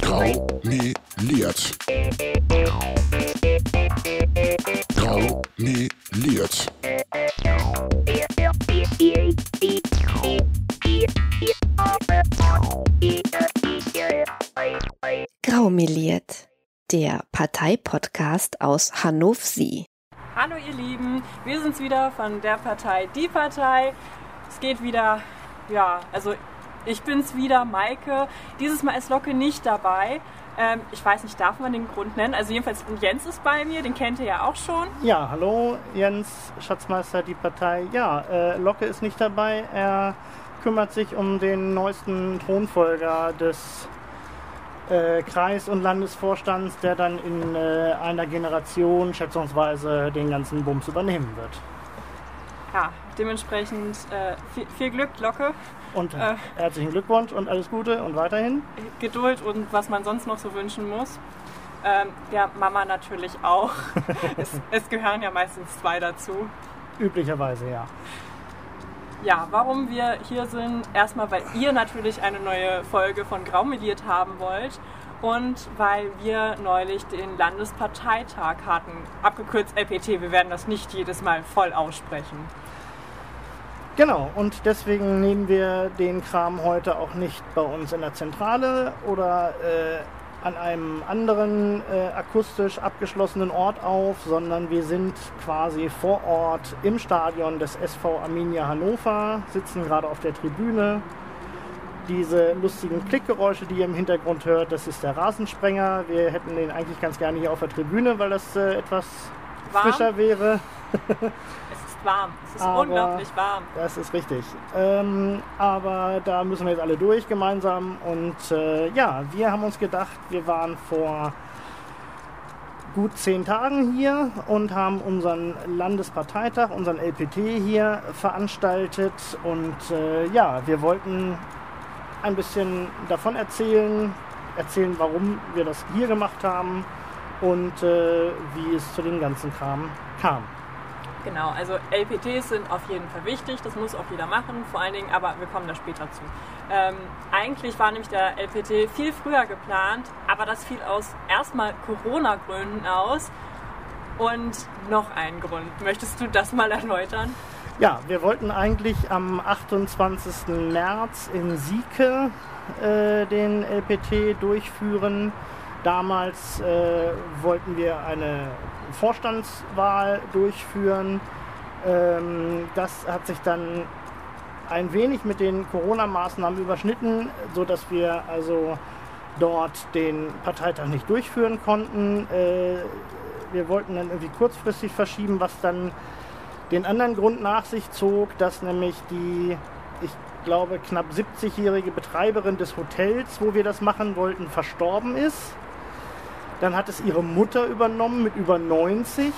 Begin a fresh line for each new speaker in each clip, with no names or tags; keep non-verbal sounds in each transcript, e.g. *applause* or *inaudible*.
Graumeliert. Graumeliert.
Graumeliert, der Parteipodcast aus Hannover.
Hallo ihr Lieben, wir sind's wieder von der Partei Die Partei. Es geht wieder, ja, also ich bin's wieder, Maike. Dieses Mal ist Locke nicht dabei. Ähm, ich weiß nicht, darf man den Grund nennen? Also jedenfalls Jens ist bei mir, den kennt ihr ja auch schon.
Ja, hallo Jens, Schatzmeister Die Partei. Ja, äh, Locke ist nicht dabei. Er kümmert sich um den neuesten Thronfolger des äh, Kreis- und Landesvorstands, der dann in äh, einer Generation schätzungsweise den ganzen Bums übernehmen wird.
Ja, dementsprechend äh, viel, viel, Glück, Locke.
Und äh, herzlichen Glückwunsch und alles Gute und weiterhin.
Geduld und was man sonst noch so wünschen muss. Ähm, der Mama natürlich auch. *laughs* es, es gehören ja meistens zwei dazu.
Üblicherweise, ja.
Ja, warum wir hier sind, erstmal, weil ihr natürlich eine neue Folge von Graumeliert haben wollt und weil wir neulich den Landesparteitag hatten, abgekürzt LPT. Wir werden das nicht jedes Mal voll aussprechen.
Genau, und deswegen nehmen wir den Kram heute auch nicht bei uns in der Zentrale oder äh, an einem anderen äh, akustisch abgeschlossenen Ort auf, sondern wir sind quasi vor Ort im Stadion des SV Arminia Hannover, sitzen gerade auf der Tribüne. Diese lustigen Klickgeräusche, die ihr im Hintergrund hört, das ist der Rasensprenger. Wir hätten den eigentlich ganz gerne hier auf der Tribüne, weil das äh, etwas
Warm.
frischer wäre.
warm. Es ist
Aber
unglaublich warm.
Das ist richtig. Ähm, aber da müssen wir jetzt alle durch gemeinsam. Und äh, ja, wir haben uns gedacht, wir waren vor gut zehn Tagen hier und haben unseren Landesparteitag, unseren LPT hier veranstaltet. Und äh, ja, wir wollten ein bisschen davon erzählen, erzählen, warum wir das hier gemacht haben und äh, wie es zu dem ganzen Kram kam.
Genau, also LPTs sind auf jeden Fall wichtig, das muss auch jeder machen, vor allen Dingen, aber wir kommen da später zu. Ähm, eigentlich war nämlich der LPT viel früher geplant, aber das fiel aus erstmal Corona-Gründen aus. Und noch ein Grund. Möchtest du das mal erläutern?
Ja, wir wollten eigentlich am 28. März in Sieke äh, den LPT durchführen. Damals äh, wollten wir eine Vorstandswahl durchführen. Ähm, das hat sich dann ein wenig mit den Corona-Maßnahmen überschnitten, sodass wir also dort den Parteitag nicht durchführen konnten. Äh, wir wollten dann irgendwie kurzfristig verschieben, was dann den anderen Grund nach sich zog, dass nämlich die, ich glaube, knapp 70-jährige Betreiberin des Hotels, wo wir das machen wollten, verstorben ist. Dann hat es ihre Mutter übernommen mit über 90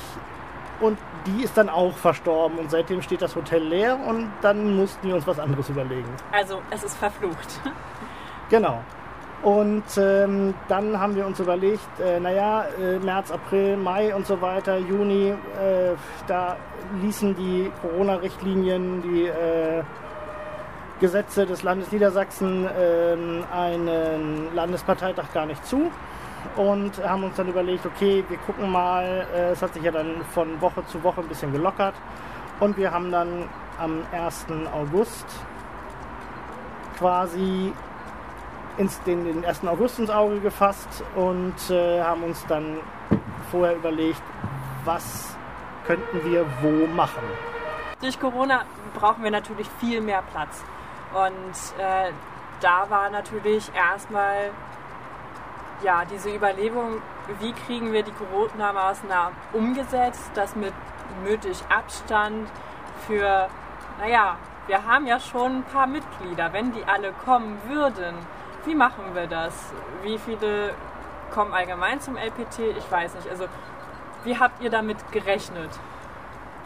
und die ist dann auch verstorben und seitdem steht das Hotel leer und dann mussten wir uns was anderes überlegen.
Also es ist verflucht. *laughs*
Genau. Und ähm, dann haben wir uns überlegt, äh, naja, äh, März, April, Mai und so weiter, Juni, äh, da ließen die Corona-Richtlinien, die äh, Gesetze des Landes Niedersachsen ähm, einen Landesparteitag gar nicht zu und haben uns dann überlegt, okay, wir gucken mal, äh, es hat sich ja dann von Woche zu Woche ein bisschen gelockert und wir haben dann am 1. August quasi ins, den, den 1. August ins Auge gefasst und äh, haben uns dann vorher überlegt, was könnten wir wo machen.
Durch Corona brauchen wir natürlich viel mehr Platz. Und äh, da war natürlich erstmal ja, diese Überlegung, wie kriegen wir die Corona-Maßnahmen umgesetzt, das mit nötig Abstand für, naja, wir haben ja schon ein paar Mitglieder, wenn die alle kommen würden, wie machen wir das? Wie viele kommen allgemein zum LPT? Ich weiß nicht. Also, wie habt ihr damit gerechnet?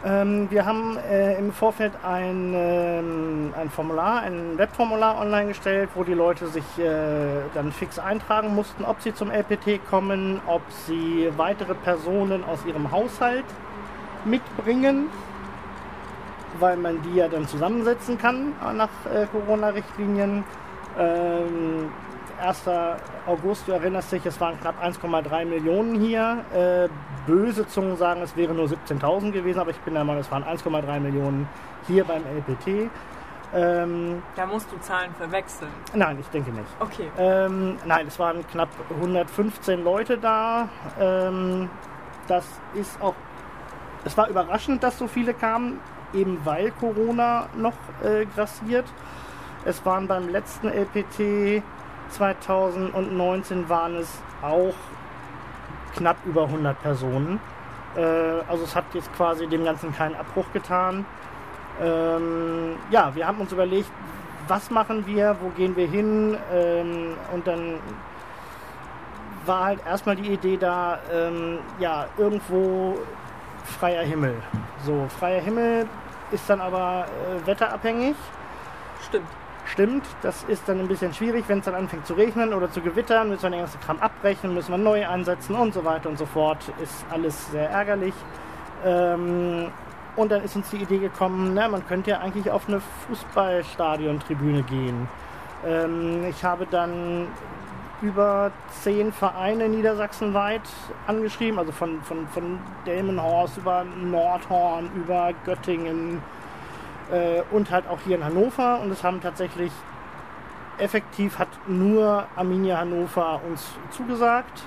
Ähm, wir haben äh, im Vorfeld ein, ähm, ein Formular, ein Webformular online gestellt, wo die Leute sich äh, dann fix eintragen mussten, ob sie zum LPT kommen, ob sie weitere Personen aus ihrem Haushalt mitbringen, weil man die ja dann zusammensetzen kann nach äh, Corona-Richtlinien. Ähm, 1. August, du erinnerst dich, es waren knapp 1,3 Millionen hier. Böse Zungen sagen, es wäre nur 17.000 gewesen, aber ich bin der Meinung, es waren 1,3 Millionen hier beim LPT. Ähm,
Da musst du Zahlen verwechseln.
nein, ich denke nicht.
Okay.
Ähm, nein, es waren knapp 115 Leute da. Ähm, das ist auch. Es war überraschend, dass so viele kamen, eben weil Corona noch äh, grassiert. Es waren beim letzten LPT 2019 waren es auch knapp über 100 Personen. Äh, also es hat jetzt quasi dem Ganzen keinen Abbruch getan. Ähm, ja, wir haben uns überlegt, was machen wir, wo gehen wir hin ähm, und dann war halt erstmal die Idee da, ähm, ja, irgendwo freier Himmel. So, freier Himmel ist dann aber äh, wetterabhängig.
Stimmt.
Stimmt, das ist dann ein bisschen schwierig, wenn es dann anfängt zu regnen oder zu gewittern, müssen wir den ganzen Kram abbrechen, müssen wir neu einsetzen und so weiter und so fort. Ist alles sehr ärgerlich. Ähm, und dann ist uns die Idee gekommen, na, man könnte ja eigentlich auf eine Fußballstadion-Tribüne gehen. Ähm, ich habe dann über zehn Vereine niedersachsenweit angeschrieben, also von, von, von Delmenhorst über Nordhorn, über Göttingen und halt auch hier in Hannover. Und es haben tatsächlich effektiv hat nur Arminia Hannover uns zugesagt.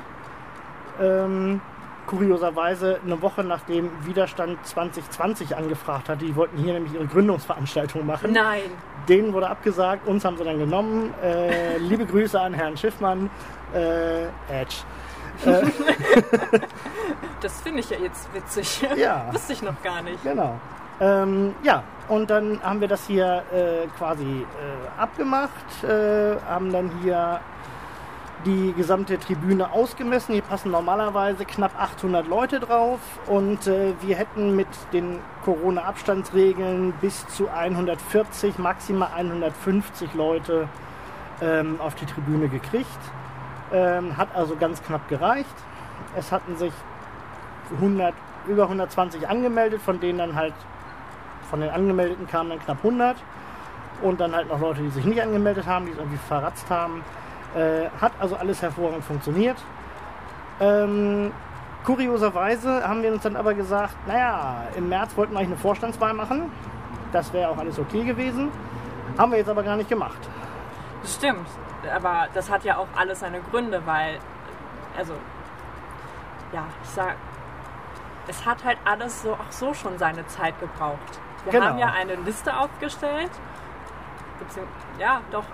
Ähm, kurioserweise eine Woche nachdem Widerstand 2020 angefragt hat, die wollten hier nämlich ihre Gründungsveranstaltung machen.
Nein.
Denen wurde abgesagt, uns haben sie dann genommen. Äh, liebe Grüße an Herrn Schiffmann. Äh, Edge. *laughs*
Das finde ich ja jetzt witzig.
Ja.
Wusste ich noch gar nicht.
Genau. Ähm, ja, und dann haben wir das hier äh, quasi äh, abgemacht, äh, haben dann hier die gesamte Tribüne ausgemessen. Hier passen normalerweise knapp 800 Leute drauf und äh, wir hätten mit den Corona-Abstandsregeln bis zu 140, maximal 150 Leute ähm, auf die Tribüne gekriegt. Ähm, hat also ganz knapp gereicht. Es hatten sich 100, über 120 angemeldet, von denen dann halt von den Angemeldeten kamen dann knapp 100 und dann halt noch Leute, die sich nicht angemeldet haben, die es irgendwie verratzt haben. Äh, hat also alles hervorragend funktioniert. Ähm, kurioserweise haben wir uns dann aber gesagt, naja, im März wollten wir eigentlich eine Vorstandswahl machen. Das wäre auch alles okay gewesen. Haben wir jetzt aber gar nicht gemacht.
Das stimmt. Aber das hat ja auch alles seine Gründe, weil, also, ja, ich sag, es hat halt alles so auch so schon seine Zeit gebraucht. Wir
Genau.
haben ja eine Liste aufgestellt, ja, doch,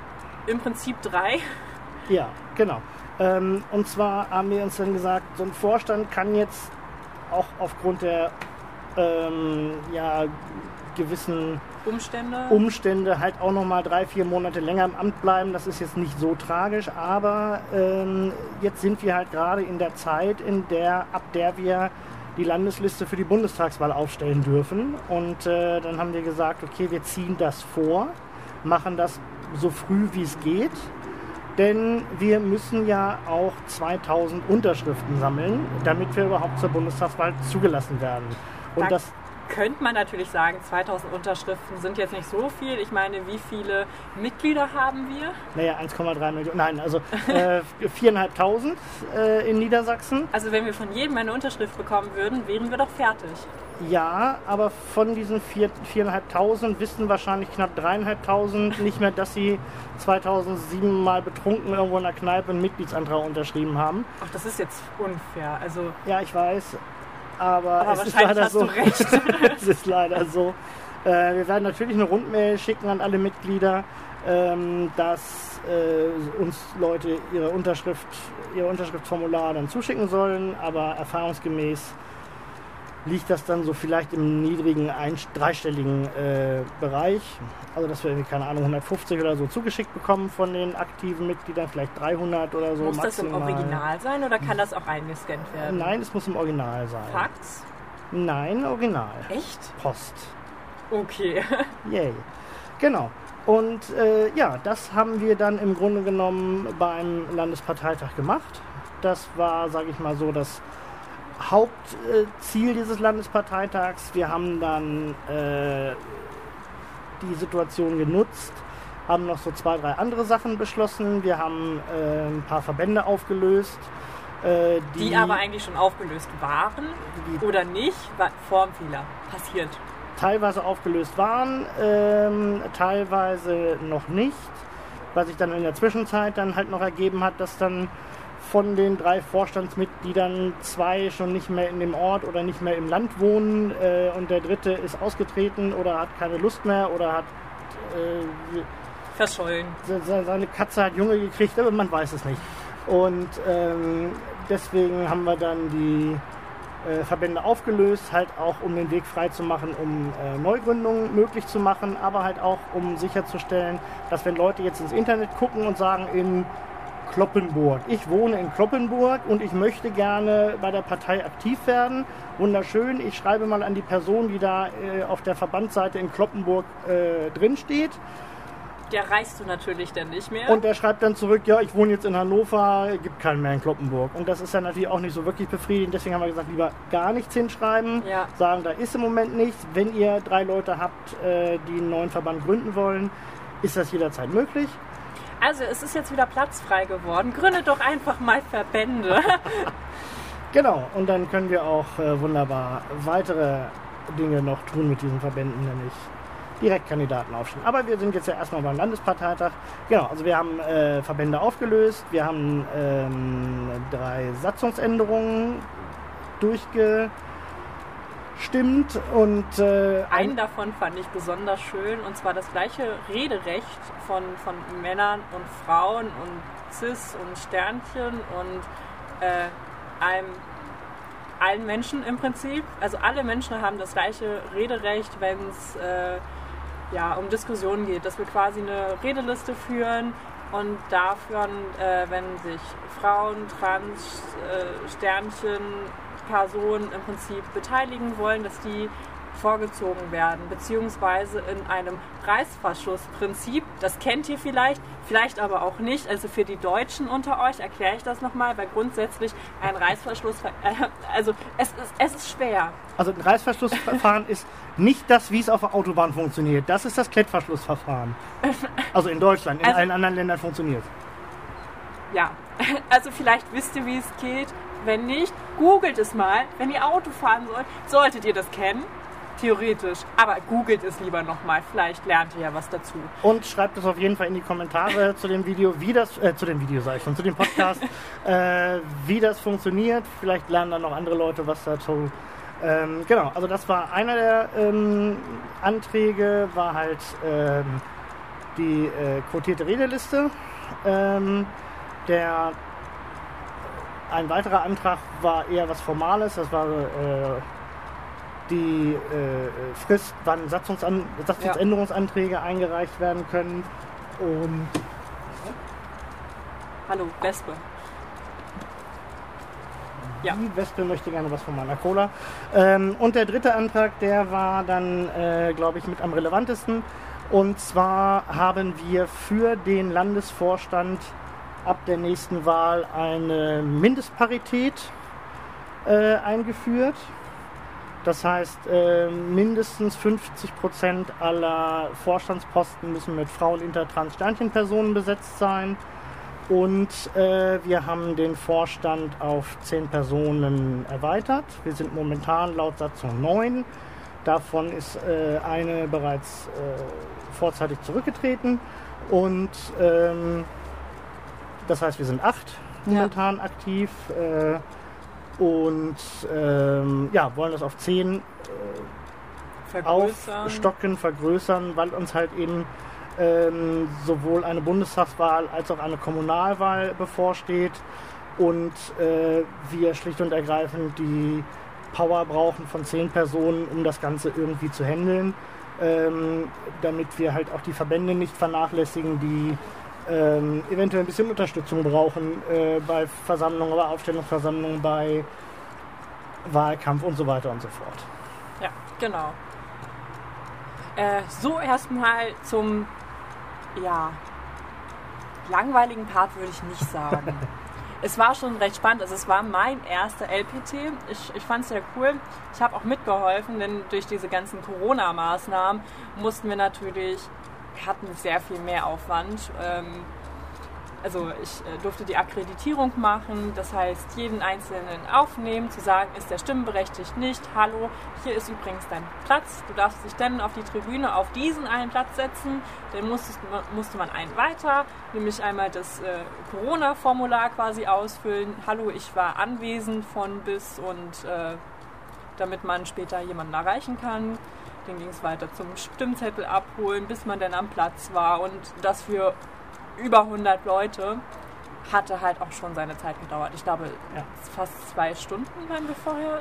im Prinzip drei.
Ja, genau. Ähm, und zwar haben wir uns dann gesagt, so ein Vorstand kann jetzt auch aufgrund der ähm, ja, gewissen
Umstände.
Umstände halt auch noch mal drei, vier Monate länger im Amt bleiben. Das ist jetzt nicht so tragisch, aber ähm, jetzt sind wir halt gerade in der Zeit, in der, ab der wir die Landesliste für die Bundestagswahl aufstellen dürfen. Und äh, dann haben wir gesagt, okay, wir ziehen das vor, machen das so früh wie es geht. Denn wir müssen ja auch 2000 Unterschriften sammeln, damit wir überhaupt zur Bundestagswahl zugelassen werden. Und
Da
das
könnte man natürlich sagen, 2000 Unterschriften sind jetzt nicht so viel. Ich meine, wie viele Mitglieder haben wir?
Naja, 1,3 Millionen. Nein, also äh, 4.500 äh, in Niedersachsen.
Also wenn wir von jedem eine Unterschrift bekommen würden, wären wir doch fertig.
Ja, aber von diesen 4 4.500 wissen wahrscheinlich knapp 3.500 nicht mehr, dass sie 2007 mal betrunken irgendwo in der Kneipe einen Mitgliedsantrag unterschrieben haben.
Ach, das ist jetzt unfair. Also,
Ja, ich weiß, aber,
aber
es ist leider so. *laughs* es ist leider so. Äh, wir werden natürlich eine Rundmail schicken an alle Mitglieder, ähm, dass äh, uns Leute ihre Unterschrift, ihr Unterschriftsformular dann zuschicken sollen, aber erfahrungsgemäß liegt das dann so vielleicht im niedrigen ein, dreistelligen äh, Bereich. Also dass wir irgendwie, keine Ahnung, 150 oder so zugeschickt bekommen von den aktiven Mitgliedern, vielleicht 300 oder so
Muss das im
maximal.
Original sein oder kann das auch eingescannt werden?
Nein, es muss im Original sein.
Fax?
Nein, Original.
Echt?
Post.
Okay. *laughs*
Yay. Genau. Und äh, ja, das haben wir dann im Grunde genommen beim Landesparteitag gemacht. Das war, sage ich mal so, das Hauptziel dieses Landesparteitags. Wir haben dann äh, die Situation genutzt, haben noch so zwei, drei andere Sachen beschlossen. Wir haben äh, ein paar Verbände aufgelöst. Äh,
die, die, aber eigentlich schon aufgelöst waren oder nicht, war Formfehler passiert.
Teilweise aufgelöst waren, ähm, teilweise noch nicht. Was sich dann in der Zwischenzeit dann halt noch ergeben hat, dass dann von den drei Vorstandsmitgliedern zwei schon nicht mehr in dem Ort oder nicht mehr im Land wohnen äh, und der dritte ist ausgetreten oder hat keine Lust mehr oder hat
äh, verschollen.
Seine Katze hat Junge gekriegt, aber man weiß es nicht. Und ähm, deswegen haben wir dann die äh, Verbände aufgelöst, halt auch um den Weg frei zu machen, um äh, Neugründungen möglich zu machen, aber halt auch um sicherzustellen, dass wenn Leute jetzt ins Internet gucken und sagen, in Kloppenburg. Ich wohne in Kloppenburg und ich möchte gerne bei der Partei aktiv werden. Wunderschön. Ich schreibe mal an die Person, die da äh, auf der Verbandsseite in Kloppenburg äh, drin steht
der reist du natürlich dann nicht mehr.
Und der schreibt dann zurück, ja, ich wohne jetzt in Hannover, gibt keinen mehr in Kloppenburg. Und das ist dann natürlich auch nicht so wirklich befriedigend. Deswegen haben wir gesagt, lieber gar nichts hinschreiben. Ja. Sagen, da ist im Moment nichts. Wenn ihr drei Leute habt, äh, die einen neuen Verband gründen wollen, ist das jederzeit möglich.
Also es ist jetzt wieder platzfrei geworden. Gründet doch einfach mal Verbände. *laughs*
genau, und dann können wir auch äh, wunderbar weitere Dinge noch tun mit diesen Verbänden, nämlich Direktkandidaten aufstellen. Aber wir sind jetzt ja erstmal beim Landesparteitag. Genau, also wir haben äh, Verbände aufgelöst, wir haben ähm, drei Satzungsänderungen durchgestimmt und
äh, einen davon fand ich besonders schön und zwar das gleiche Rederecht von, von Männern und Frauen und Cis und Sternchen und äh, einem allen Menschen im Prinzip. Also alle Menschen haben das gleiche Rederecht, wenn es äh, ja, um Diskussionen geht, dass wir quasi eine Redeliste führen und dafür, äh, wenn sich Frauen, Trans, äh, Sternchen, Personen im Prinzip beteiligen wollen, dass die vorgezogen werden, beziehungsweise in einem Reißverschlussprinzip. Das kennt ihr vielleicht, vielleicht aber auch nicht. Also für die Deutschen unter euch erkläre ich das nochmal, weil grundsätzlich ein Reißverschluss, äh, also es ist, es ist schwer.
Also ein Reißverschlussverfahren ist nicht das, wie es auf der Autobahn funktioniert. Das ist das Klettverschlussverfahren. Also in Deutschland, in also, allen anderen Ländern funktioniert
Ja, *laughs* also vielleicht wisst ihr, wie es geht. Wenn nicht, googelt es mal. Wenn ihr Auto fahren sollt, solltet ihr das kennen. Theoretisch. Aber googelt es lieber nochmal. Vielleicht lernt ihr ja was dazu.
Und schreibt es auf jeden Fall in die Kommentare zu dem Video, wie das, äh, zu dem Video sage ich schon, zu dem Podcast, *laughs* äh, wie das funktioniert. Vielleicht lernen dann noch andere Leute was dazu. Ähm, genau, also das war einer der ähm, Anträge, war halt ähm, die äh, quotierte Redeliste. Ähm, der ein weiterer Antrag war eher was Formales, das war äh, die äh, Frist, wann Satzungsan Satzungsänderungsanträge ja. eingereicht werden können. Und
Hallo, Wespe.
Ja. Die Wespe möchte gerne was von meiner Cola. Ähm, und der dritte Antrag, der war dann, äh, glaube ich, mit am relevantesten. Und zwar haben wir für den Landesvorstand ab der nächsten Wahl eine Mindestparität äh, eingeführt. Das heißt, äh, mindestens 50 Prozent aller Vorstandsposten müssen mit Frauen, Inter, Trans, Sternchen-Personen besetzt sein. Und äh, wir haben den Vorstand auf 10 Personen erweitert. Wir sind momentan laut Satzung 9. Davon ist äh, eine bereits äh, vorzeitig zurückgetreten. Und ähm, das heißt, wir sind acht momentan ja. aktiv. Äh, und ähm, ja, wollen das auf 10 äh, vergrößern. aufstocken, vergrößern, weil uns halt eben ähm, sowohl eine Bundestagswahl als auch eine Kommunalwahl bevorsteht und äh, wir schlicht und ergreifend die Power brauchen von zehn Personen, um das Ganze irgendwie zu handeln, ähm, damit wir halt auch die Verbände nicht vernachlässigen, die ähm, eventuell ein bisschen Unterstützung brauchen äh, bei Versammlungen, bei Aufstellungsversammlungen, bei Wahlkampf und so weiter und so fort.
Ja, genau. Äh, so erstmal zum ja, langweiligen Part würde ich nicht sagen. *laughs* es war schon recht spannend. Also es war mein erster LPT. Ich, ich fand es sehr cool. Ich habe auch mitgeholfen, denn durch diese ganzen Corona-Maßnahmen mussten wir natürlich hatten sehr viel mehr Aufwand. Ähm, also ich äh, durfte die Akkreditierung machen, das heißt jeden Einzelnen aufnehmen, zu sagen, ist der stimmberechtigt nicht, hallo, hier ist übrigens dein Platz, du darfst dich dann auf die Tribüne auf diesen einen Platz setzen, dann musstest, musste man einen weiter, nämlich einmal das äh, Corona-Formular quasi ausfüllen, hallo, ich war anwesend von bis und äh, damit man später jemanden erreichen kann. Dann ging es weiter zum Stimmzettel abholen, bis man dann am Platz war und das für über 100 Leute hatte halt auch schon seine Zeit gedauert. Ich glaube,
Ja.
fast zwei Stunden waren wir vorher.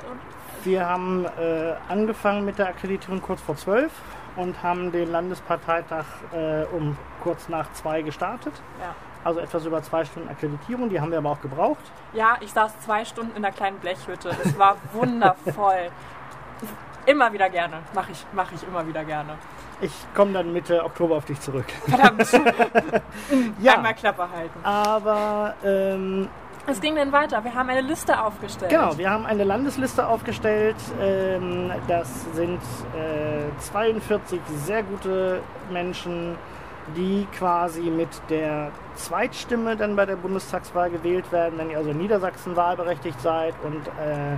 Wir haben äh, angefangen mit der Akkreditierung kurz vor zwölf und haben den Landesparteitag äh, um kurz nach zwei gestartet.
ja.
Also etwas über zwei Stunden Akkreditierung, die haben wir aber auch gebraucht.
ja, ich saß zwei Stunden in einer kleinen Blechhütte. Es war wundervoll. *laughs* Immer wieder gerne. Mache ich, mach ich immer wieder gerne.
Ich komme dann Mitte Oktober auf dich zurück.
Verdammt. *laughs*
Ja,
Einmal Klappe halten.
aber ähm,
Es ging dann weiter. Wir haben eine Liste aufgestellt.
Genau, wir haben eine Landesliste aufgestellt. Ähm, das sind äh, 42 sehr gute Menschen, die quasi mit der Zweitstimme dann bei der Bundestagswahl gewählt werden, wenn ihr also in Niedersachsen wahlberechtigt seid und äh,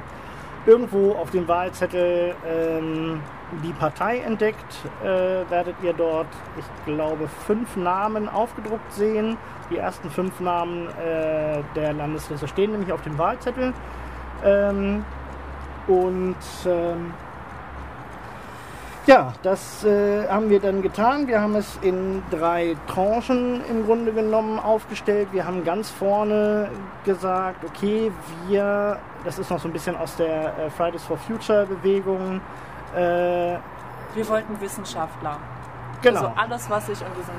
irgendwo auf dem Wahlzettel ähm, die Partei entdeckt, äh, werdet ihr dort, ich glaube, fünf Namen aufgedruckt sehen. Die ersten fünf Namen äh, der Landesliste stehen nämlich auf dem Wahlzettel. Ähm, und ähm, ja, das äh, haben wir dann getan. Wir haben es in drei Tranchen im Grunde genommen aufgestellt. Wir haben ganz vorne gesagt, okay, wir, das ist noch so ein bisschen aus der äh, Fridays for Future Bewegung. Äh,
Wir wollten Wissenschaftler.
genau.
Also alles, was sich um diesen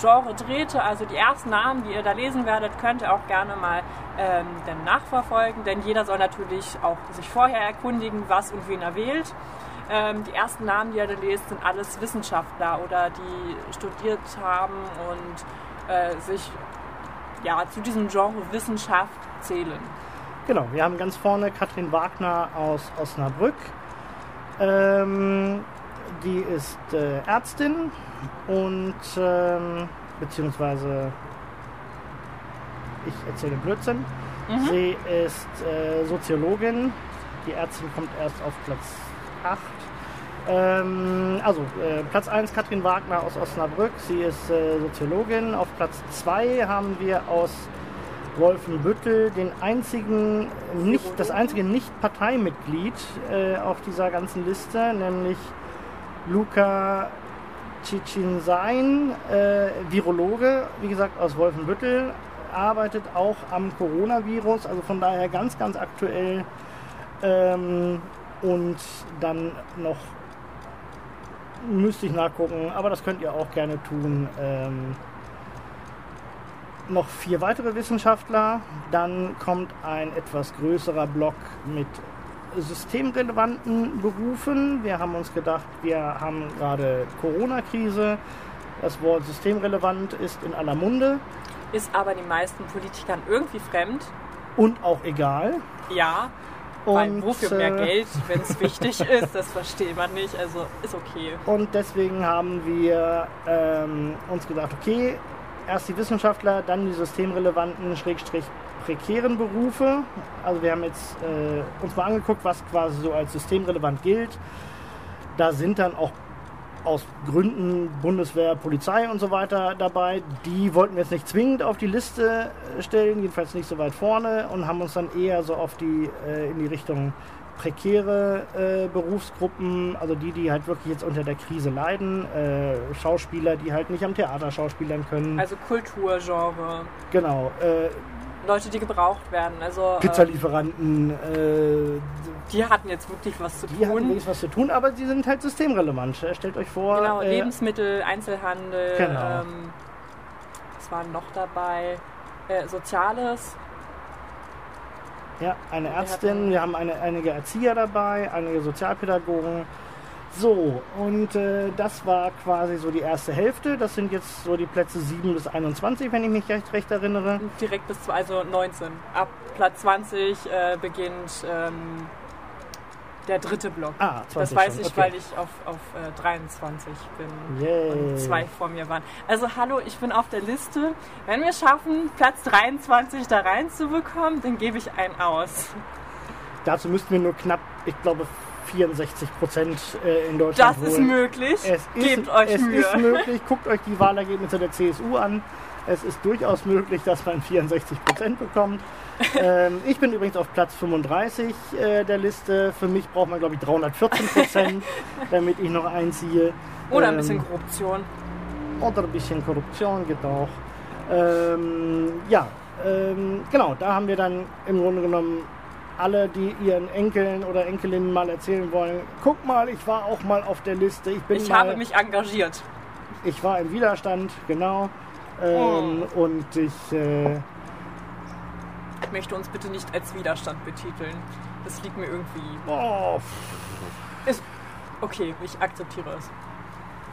Genre drehte, also die ersten Namen, die ihr da lesen werdet, könnt ihr auch gerne mal ähm, dann nachverfolgen, denn jeder soll natürlich auch sich vorher erkundigen, was und wen er wählt. Ähm, die ersten Namen, die ihr da lest, sind alles Wissenschaftler oder die studiert haben und äh, sich ja, zu diesem Genre Wissenschaft zählen.
Genau, wir haben ganz vorne Katrin Wagner aus Osnabrück. Ähm, die ist äh, Ärztin und ähm, beziehungsweise ich erzähle Blödsinn. Sie ist äh, Soziologin. Die Ärztin kommt erst auf Platz 8. Ähm, also äh, Platz 1 Katrin Wagner aus Osnabrück. Sie ist äh, Soziologin. Auf Platz 2 haben wir aus Wolfenbüttel den einzigen nicht, das einzige Nicht-Parteimitglied äh, auf dieser ganzen Liste, nämlich Luca Ciccinsein, äh, Virologe, wie gesagt aus Wolfenbüttel, arbeitet auch am Coronavirus, also von daher ganz, ganz aktuell. Ähm, und dann noch müsste ich nachgucken, aber das könnt ihr auch gerne tun. Ähm, noch vier weitere Wissenschaftler. Dann kommt ein etwas größerer Block mit systemrelevanten Berufen. Wir haben uns gedacht, wir haben gerade Corona-Krise. Das Wort systemrelevant ist in aller Munde
Ist aber den meisten Politikern irgendwie fremd.
und auch egal.
Ja, weil
Und,
wofür mehr
äh,
Geld, wenn es *laughs* wichtig ist, das versteht man nicht. Also ist okay.
Und deswegen haben wir ähm, uns gedacht, okay, erst die Wissenschaftler, dann die systemrelevanten, schrägstrich prekären Berufe. Also wir haben jetzt äh, uns mal angeguckt, was quasi so als systemrelevant gilt. Da sind dann auch aus Gründen Bundeswehr, Polizei und so weiter dabei. Die wollten wir jetzt nicht zwingend auf die Liste äh, stellen, jedenfalls nicht so weit vorne und haben uns dann eher so auf die äh, in die Richtung prekäre äh, Berufsgruppen, also die, die halt wirklich jetzt unter der Krise leiden, äh, Schauspieler, die halt nicht am Theater schauspielern können.
Also Kulturgenre,
genau, äh,
Leute, die gebraucht werden. Also äh,
Pizzalieferanten, äh,
die hatten jetzt wirklich was zu
die
tun.
wenigstens was zu tun, aber sie sind halt systemrelevant. Äh, Stellt euch vor,
Genau,
äh,
Lebensmittel, Einzelhandel,
Genau.
ähm, was war noch dabei? Äh, Soziales.
Ja, eine Ärztin, wir haben eine, einige Erzieher dabei, einige Sozialpädagogen. So, und äh, das war quasi so die erste Hälfte. Das sind jetzt so die Plätze 7 bis 21, wenn ich mich recht, recht erinnere.
Direkt bis also 19. Ab Platz 20 äh, beginnt ähm, der dritte Block.
Ah, 20
das weiß
schon,
ich,
okay.
weil ich auf, auf äh, 23 bin
Yay.
und zwei vor mir waren. Also hallo, ich bin auf der Liste. Wenn wir schaffen, Platz 23 da reinzubekommen, dann gebe ich einen aus.
Dazu müssten wir nur knapp, ich glaube, 64 Prozent äh, in Deutschland
Das ist
holen.
möglich.
Es ist,
Gebt euch
es
Mühe.
ist möglich. Guckt euch die Wahlergebnisse der CSU an. Es ist durchaus möglich, dass man 64 Prozent bekommt. *laughs* ähm, ich bin übrigens auf Platz 35 äh, der Liste. Für mich braucht man, glaube ich, 314 Prozent, *laughs* damit ich noch einziehe.
Oder ein
Ähm,
bisschen Korruption.
oder ein bisschen Korruption geht auch. Ähm, ja, ähm, genau, da haben wir dann im Grunde genommen alle, die ihren Enkeln oder Enkelinnen mal erzählen wollen, guck mal, ich war auch mal auf der Liste, ich bin
Ich
mal,
habe mich engagiert.
ich war im Widerstand, genau. Ähm,
Oh.
Und ich, äh,
Ich möchte uns bitte nicht als Widerstand betiteln. Das liegt mir irgendwie.
oh,
Ist okay, ich akzeptiere es.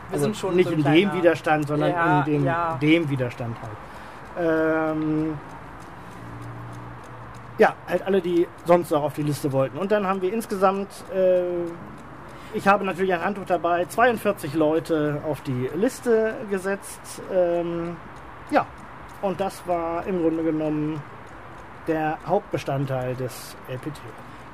Wir
also
sind schon
nicht
so
in dem
kleiner-
Widerstand, sondern
Ja,
in dem,
ja.
dem Widerstand halt. Ähm, ja, halt alle, die sonst noch auf die Liste wollten. Und dann haben wir insgesamt, äh, ich habe natürlich ein Handtuch dabei, 42 Leute auf die Liste gesetzt. Ähm, ja, und das war im Grunde genommen der Hauptbestandteil des LPT.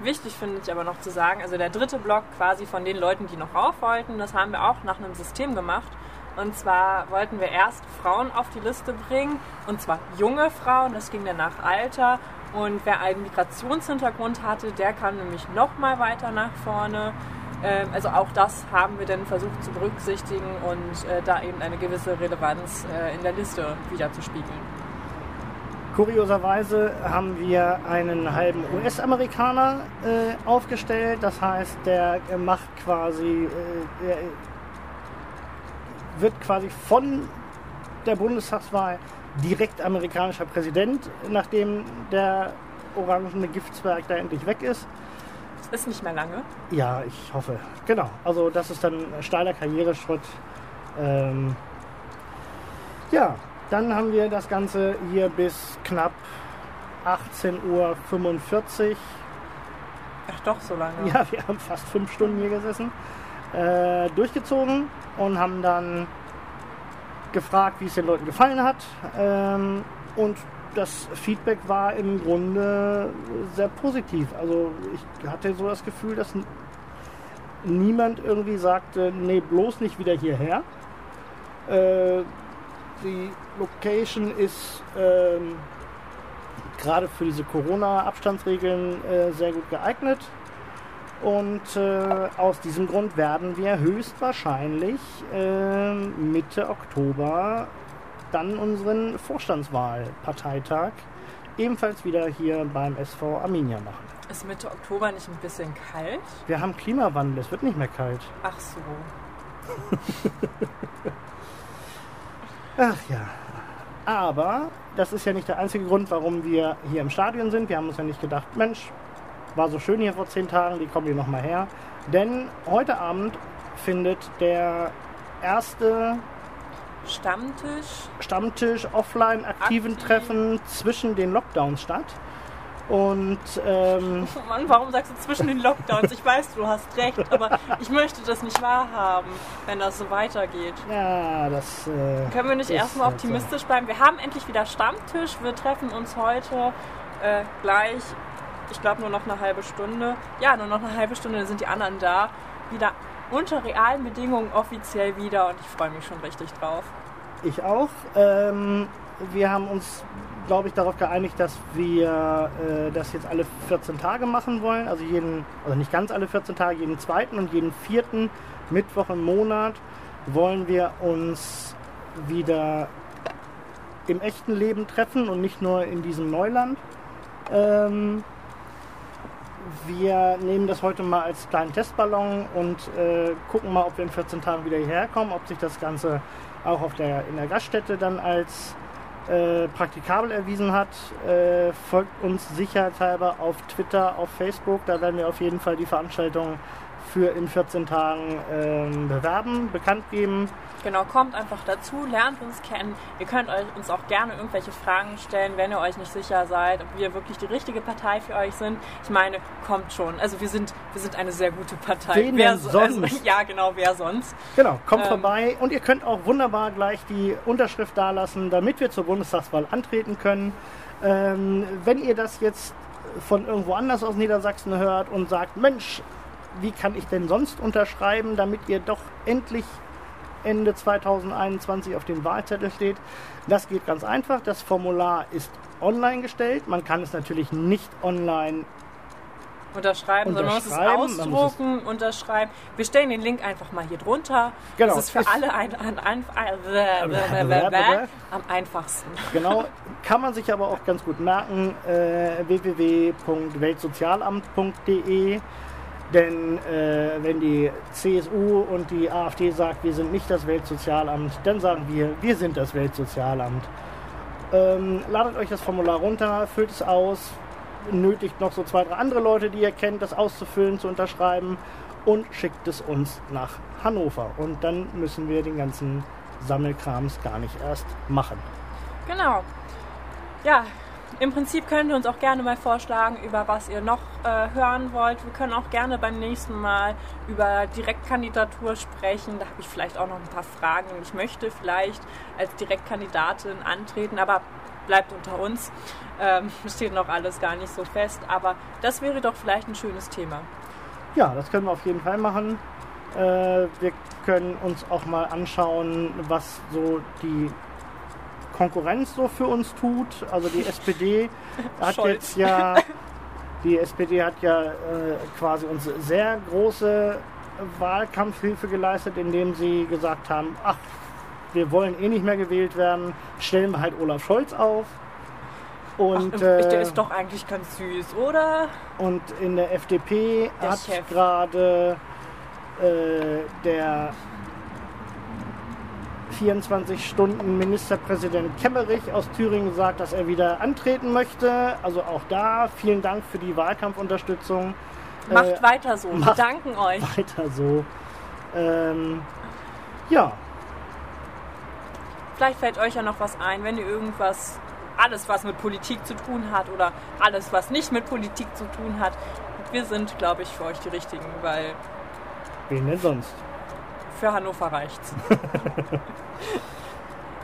Wichtig finde ich aber noch zu sagen, also der dritte Block quasi von den Leuten, die noch rauf wollten, das haben wir auch nach einem System gemacht. Und zwar wollten wir erst Frauen auf die Liste bringen, und zwar junge Frauen, das ging dann nach Alter. Und wer einen Migrationshintergrund hatte, der kam nämlich noch mal weiter nach vorne. Ähm, Also auch das haben wir dann versucht zu berücksichtigen und äh, da eben eine gewisse Relevanz äh, in der Liste wiederzuspiegeln.
Kurioserweise haben wir einen halben US-Amerikaner äh, aufgestellt. Das heißt, der äh, macht quasi, äh, wird quasi von der Bundestagswahl direkt amerikanischer Präsident, nachdem der orangene Giftzwerg da endlich weg ist.
Ist nicht mehr lange.
Ja, ich hoffe. Genau. Also das ist dann ein steiler Karriereschritt. Ähm, ja, dann haben wir das Ganze hier bis knapp 18.45 Uhr.
Ach doch, so lange.
Ja, wir haben fast fünf Stunden hier gesessen. Äh, durchgezogen und haben dann gefragt, wie es den Leuten gefallen hat. Ähm, und das Feedback war im Grunde sehr positiv. Also ich hatte so das Gefühl, dass niemand irgendwie sagte, nee, bloß nicht wieder hierher. Äh, die Location ist ähm, gerade für diese Corona-Abstandsregeln äh, sehr gut geeignet. Und äh, aus diesem Grund werden wir höchstwahrscheinlich äh, Mitte Oktober dann unseren Vorstandswahlparteitag ebenfalls wieder hier beim SV Arminia machen.
Ist Mitte Oktober nicht ein bisschen kalt?
Wir haben Klimawandel, es wird nicht mehr kalt.
Ach so. *laughs*
Ach ja. Aber das ist ja nicht der einzige Grund, warum wir hier im Stadion sind. Wir haben uns ja nicht gedacht, Mensch, war so schön hier vor zehn Tagen, die kommen hier nochmal her. Denn heute Abend findet der erste
Stammtisch.
Stammtisch offline aktiven
Aktiv.
Treffen zwischen den Lockdowns statt. Und ähm, *laughs*
Oh Mann, warum sagst du zwischen den Lockdowns? Ich weiß, du hast recht, aber ich möchte das nicht wahrhaben, wenn das so weitergeht.
ja, das äh,
Können wir nicht erstmal
halt
optimistisch bleiben? Wir haben endlich wieder Stammtisch. Wir treffen uns heute äh, gleich, ich glaube nur noch eine halbe Stunde. Ja, nur noch eine halbe Stunde, dann sind die anderen da. Wieder unter realen Bedingungen offiziell wieder und ich freue mich schon richtig drauf.
Ich auch. Ähm, wir haben uns, glaube ich, darauf geeinigt, dass wir äh, das jetzt alle 14 Tage machen wollen. Also jeden, also nicht ganz alle 14 Tage, jeden zweiten und jeden vierten Mittwoch im Monat wollen wir uns wieder im echten Leben treffen und nicht nur in diesem Neuland. Ähm, wir nehmen das heute mal als kleinen Testballon und äh, gucken mal, ob wir in 14 Tagen wieder hierher kommen, ob sich das Ganze auch auf der, in der Gaststätte dann als äh, praktikabel erwiesen hat. Äh, folgt uns sicherheitshalber auf Twitter, auf Facebook. Da werden wir auf jeden Fall die Veranstaltung für in 14 Tagen ähm, bewerben, bekannt geben.
Genau, kommt einfach dazu, lernt uns kennen. Ihr könnt euch, uns auch gerne irgendwelche Fragen stellen, wenn ihr euch nicht sicher seid, ob wir wirklich die richtige Partei für euch sind. Ich meine, kommt schon. Also wir sind, wir sind eine sehr gute Partei.
Wen
wer so-
sonst?
Also, *laughs* ja, genau, wer sonst?
Genau, kommt
Ähm.
vorbei und ihr könnt auch wunderbar gleich die Unterschrift dalassen, damit wir zur Bundestagswahl antreten können. Ähm, wenn ihr das jetzt von irgendwo anders aus Niedersachsen hört und sagt, Mensch, wie kann ich denn sonst unterschreiben, damit ihr doch endlich Ende 2021 auf dem Wahlzettel steht. Das geht ganz einfach. Das Formular ist online gestellt. Man kann es natürlich nicht online
Unterschreiben, sondern man muss es
Unterschreiben, man muss es-
ausdrucken, unterschreiben. Wir stellen den Link einfach mal hier drunter.
Genau,
Das ist für
ist-
alle ein, ein, ein, ein, am einfachsten.
Genau, kann man sich aber auch ganz gut merken, äh, www.weltsozialamt.de. Denn äh, wenn die CSU und die AfD sagt, wir sind nicht das Weltsozialamt, dann sagen wir, wir sind das Weltsozialamt. Ähm, ladet euch das Formular runter, füllt es aus, nötigt noch so zwei, drei andere Leute, die ihr kennt, das auszufüllen, zu unterschreiben und schickt es uns nach Hannover. Und dann müssen wir den ganzen Sammelkrams gar nicht erst machen.
Genau. Ja, im Prinzip könnt ihr uns auch gerne mal vorschlagen, über was ihr noch äh, hören wollt. Wir können auch gerne beim nächsten Mal über Direktkandidatur sprechen. Da habe ich vielleicht auch noch ein paar Fragen. Ich möchte vielleicht als Direktkandidatin antreten, aber bleibt unter uns. Ähm, *laughs* steht noch alles gar nicht so fest. Aber das wäre doch vielleicht ein schönes Thema.
Ja, das können wir auf jeden Fall machen. Äh, wir können uns auch mal anschauen, was so die Konkurrenz so für uns tut. Also die SPD *laughs* hat jetzt ja, *laughs* die SPD hat ja äh, quasi uns sehr große Wahlkampfhilfe geleistet, indem sie gesagt haben, ach, wir wollen eh nicht mehr gewählt werden, stellen wir halt Olaf Scholz auf. Und,
Ach, der
äh,
ist doch eigentlich ganz süß, oder?
und in der FDP
Der
hat gerade äh, der 24 Stunden Ministerpräsident Kemmerich aus Thüringen gesagt, dass er wieder antreten möchte. Also auch da vielen Dank für die Wahlkampfunterstützung.
Macht
Äh,
weiter so. Wir danken euch.
weiter so. Ähm, ja,
Vielleicht fällt euch ja noch was ein, wenn ihr irgendwas, alles was mit Politik zu tun hat oder alles was nicht mit Politik zu tun hat. Wir sind, glaube ich, für euch die Richtigen, weil
wen denn sonst?
Für Hannover reicht's. *laughs*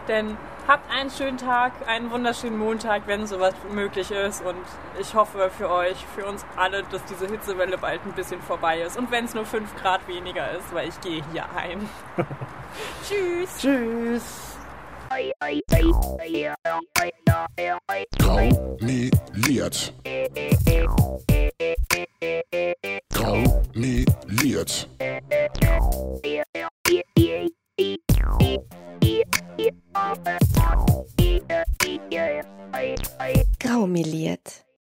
Denn habt einen schönen Tag, einen wunderschönen Montag, wenn sowas möglich ist. Und ich hoffe für euch, für uns alle, dass diese Hitzewelle bald ein bisschen vorbei ist. Und wenn es nur 5 Grad weniger ist, weil ich gehe hier ein. *laughs* Tschüss.
Tschüss!
Graumeliert. Graumeliert.
Graumeliert.